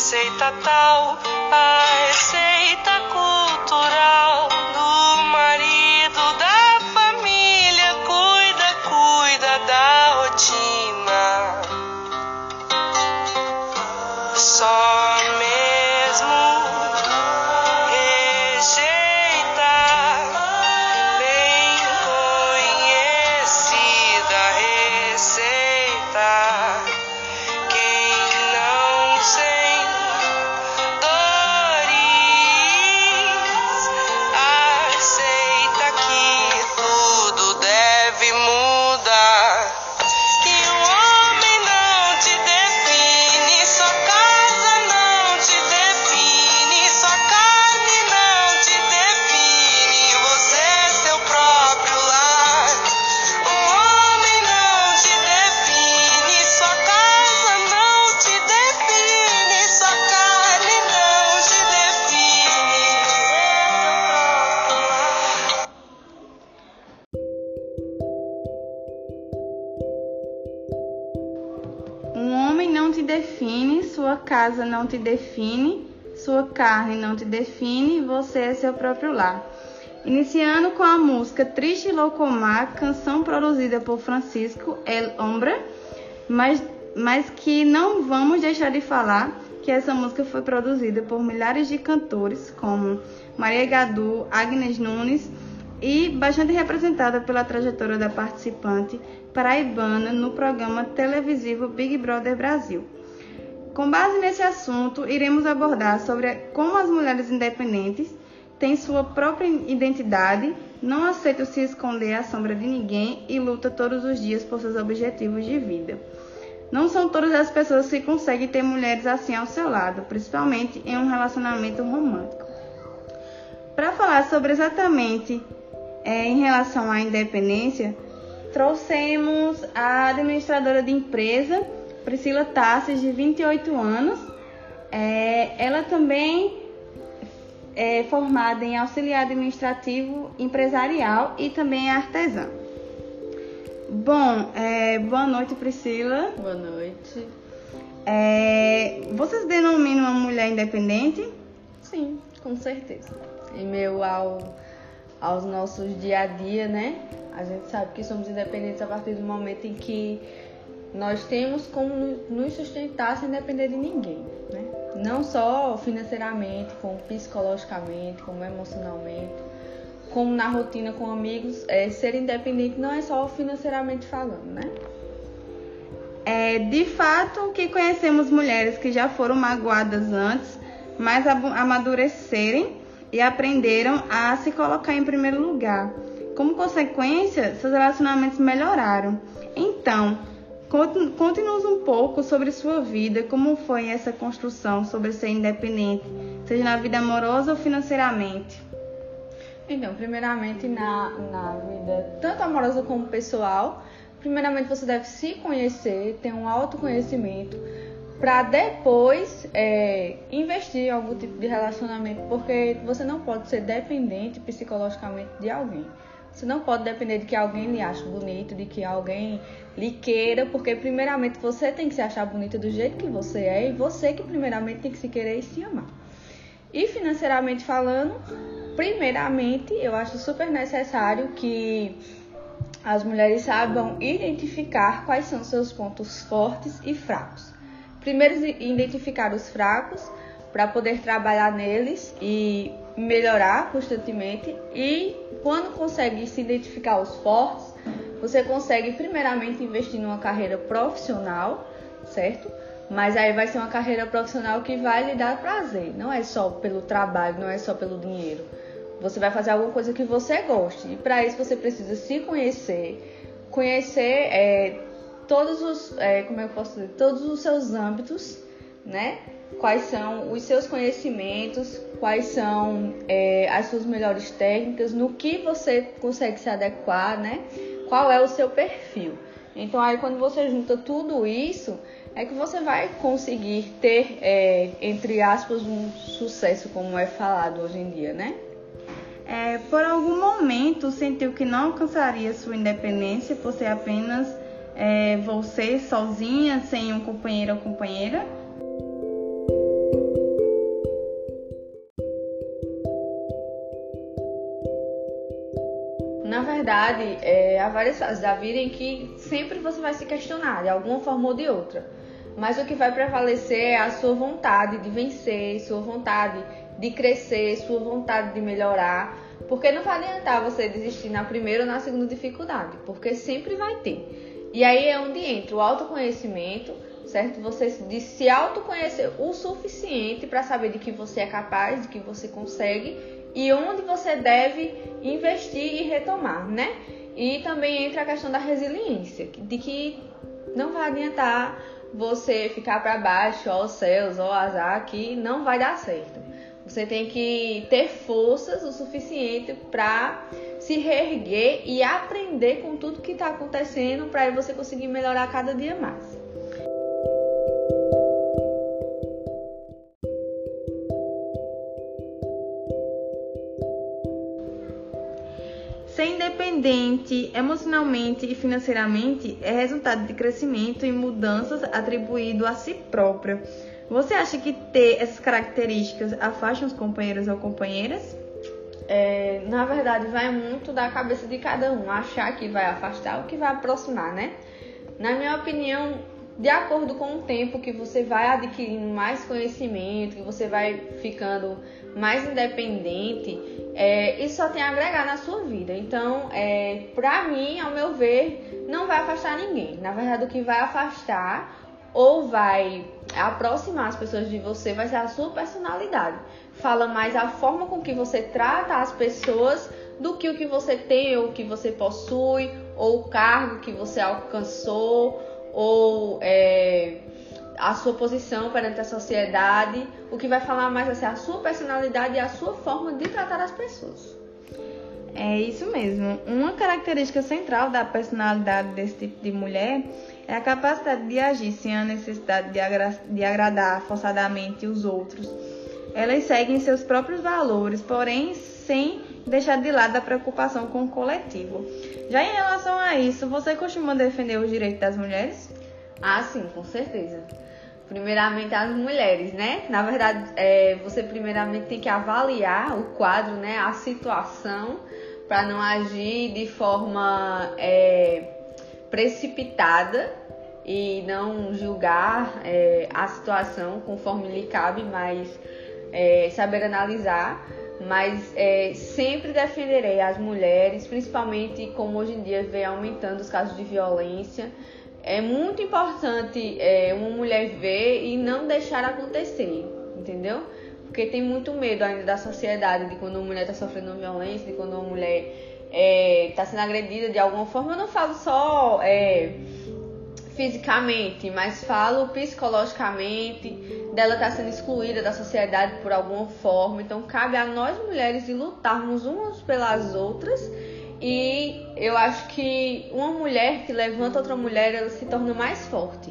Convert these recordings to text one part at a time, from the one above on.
Receita tal, a receita casa não te define, sua carne não te define, você é seu próprio lar. Iniciando com a música Triste Loucomar, canção produzida por Francisco El Ombra, mas, mas que não vamos deixar de falar que essa música foi produzida por milhares de cantores, como Maria Gadu, Agnes Nunes, e bastante representada pela trajetória da participante paraibana no programa televisivo Big Brother Brasil. Com base nesse assunto, iremos abordar sobre como as mulheres independentes têm sua própria identidade, não aceitam se esconder à sombra de ninguém e lutam todos os dias por seus objetivos de vida. Não são todas as pessoas que conseguem ter mulheres assim ao seu lado, principalmente em um relacionamento romântico. Para falar sobre exatamente é, em relação à independência, trouxemos a administradora de empresa, Priscila Tassis, de 28 anos. É, ela também é formada em auxiliar administrativo empresarial e também é artesã. Bom, é, boa noite, Priscila. Boa noite. É, você se denomina uma mulher independente? Sim, com certeza. Em meio ao, aos nossos dia a dia, né? A gente sabe que somos independentes a partir do momento em que nós temos como nos sustentar sem depender de ninguém, né? Não só financeiramente, como psicologicamente, como emocionalmente, como na rotina com amigos. É, ser independente não é só financeiramente falando, né? É, de fato que conhecemos mulheres que já foram magoadas antes, mas amadurecerem e aprenderam a se colocar em primeiro lugar. Como consequência, seus relacionamentos melhoraram. Então, conte-nos um pouco sobre sua vida, como foi essa construção sobre ser independente, seja na vida amorosa ou financeiramente. Então, primeiramente na, na vida, tanto amorosa como pessoal, primeiramente você deve se conhecer, ter um autoconhecimento, para depois é, investir em algum tipo de relacionamento, porque você não pode ser dependente psicologicamente de alguém. Você não pode depender de que alguém lhe ache bonito, de que alguém lhe queira, porque primeiramente você tem que se achar bonita do jeito que você é e você que primeiramente tem que se querer e se amar. E financeiramente falando, primeiramente, eu acho super necessário que as mulheres saibam identificar quais são seus pontos fortes e fracos. Primeiro, identificar os fracos para poder trabalhar neles e melhorar constantemente. E quando consegue se identificar os fortes, você consegue primeiramente investir numa carreira profissional, certo? Mas aí vai ser uma carreira profissional que vai lhe dar prazer. Não é só pelo trabalho, não é só pelo dinheiro. Você vai fazer alguma coisa que você goste. E para isso você precisa se conhecer, conhecer é, todos os, é, como eu posso dizer, todos os seus âmbitos, né? Quais são os seus conhecimentos, quais são é, as suas melhores técnicas, no que você consegue se adequar, né? Qual é o seu perfil. Então aí quando você junta tudo isso, é que você vai conseguir ter, é, entre aspas, um sucesso, como é falado hoje em dia, né? É, por algum momento sentiu que não alcançaria sua independência por ser apenas é, você sozinha, sem um companheiro ou companheira? Verdade, é, há várias fases da vida em que sempre você vai se questionar de alguma forma ou de outra. Mas o que vai prevalecer é a sua vontade de vencer, sua vontade de crescer, sua vontade de melhorar. Porque não vai adiantar você desistir na primeira ou na segunda dificuldade, porque sempre vai ter. E aí é onde entra o autoconhecimento, certo? Você de se autoconhecer o suficiente para saber de que você é capaz, de que você consegue e onde você deve investir e retomar, né? E também entra a questão da resiliência, de que não vai adiantar você ficar para baixo, ó céus, ó azar, que não vai dar certo. Você tem que ter forças o suficiente para se reerguer e aprender com tudo que está acontecendo para você conseguir melhorar cada dia mais. Independente emocionalmente e financeiramente é resultado de crescimento e mudanças atribuído a si próprio. Você acha que ter essas características afasta os companheiros ou companheiras? É, na verdade, vai muito da cabeça de cada um achar que vai afastar ou que vai aproximar, né? Na minha opinião, de acordo com o tempo que você vai adquirindo mais conhecimento, que você vai ficando mais independente, é, isso só tem a agregar na sua vida. Então, é, pra mim, ao meu ver, não vai afastar ninguém. Na verdade, o que vai afastar ou vai aproximar as pessoas de você vai ser a sua personalidade. Fala mais a forma com que você trata as pessoas do que o que você tem ou o que você possui, ou o cargo que você alcançou, ou é, a sua posição perante a sociedade. O que vai falar mais ser a sua personalidade e a sua forma de tratar as pessoas. É isso mesmo. Uma característica central da personalidade desse tipo de mulher é a capacidade de agir sem a necessidade de, agra de agradar forçadamente os outros. Elas seguem seus próprios valores, porém sem deixar de lado a preocupação com o coletivo. Já em relação a isso, você costuma defender os direitos das mulheres? Ah, sim, com certeza. Primeiramente as mulheres, né? Na verdade, é, você primeiramente tem que avaliar o quadro, né? A situação, para não agir de forma é, precipitada e não julgar é, a situação conforme lhe cabe, mas é, saber analisar. Mas é, sempre defenderei as mulheres, principalmente como hoje em dia vem aumentando os casos de violência. É muito importante é, uma mulher ver e não deixar acontecer, entendeu? Porque tem muito medo ainda da sociedade de quando uma mulher está sofrendo violência, de quando uma mulher está é, tá sendo agredida de alguma forma. Eu não falo só é, fisicamente, mas falo psicologicamente, dela estar tá sendo excluída da sociedade por alguma forma. Então cabe a nós mulheres de lutarmos umas pelas outras. E eu acho que uma mulher que levanta outra mulher, ela se torna mais forte.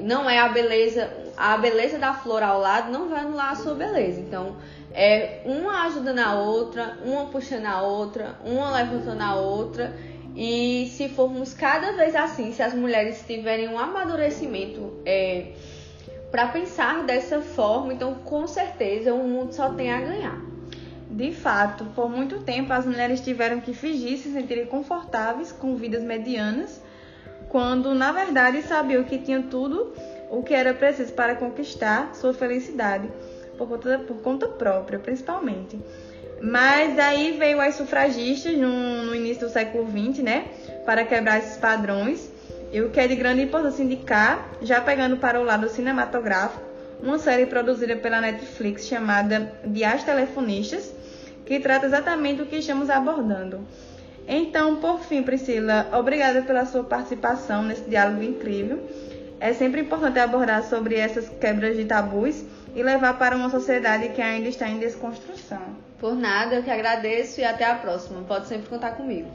Não é a beleza, a beleza da flor ao lado não vai anular a sua beleza. Então, é uma ajudando a outra, uma puxando a outra, uma levantando a outra e se formos cada vez assim, se as mulheres tiverem um amadurecimento é, para pensar dessa forma, então com certeza o mundo só tem a ganhar. De fato, por muito tempo as mulheres tiveram que fingir se sentirem confortáveis com vidas medianas, quando na verdade sabiam que tinham tudo o que era preciso para conquistar sua felicidade, por conta, por conta própria, principalmente. Mas aí veio as sufragistas no, no início do século XX, né? Para quebrar esses padrões. E o que é de grande importância indicar, já pegando para o lado cinematográfico, uma série produzida pela Netflix chamada De As Telefonistas, que trata exatamente do que estamos abordando. Então, por fim, Priscila, obrigada pela sua participação nesse diálogo incrível. É sempre importante abordar sobre essas quebras de tabus e levar para uma sociedade que ainda está em desconstrução. Por nada, eu que agradeço e até a próxima. Pode sempre contar comigo.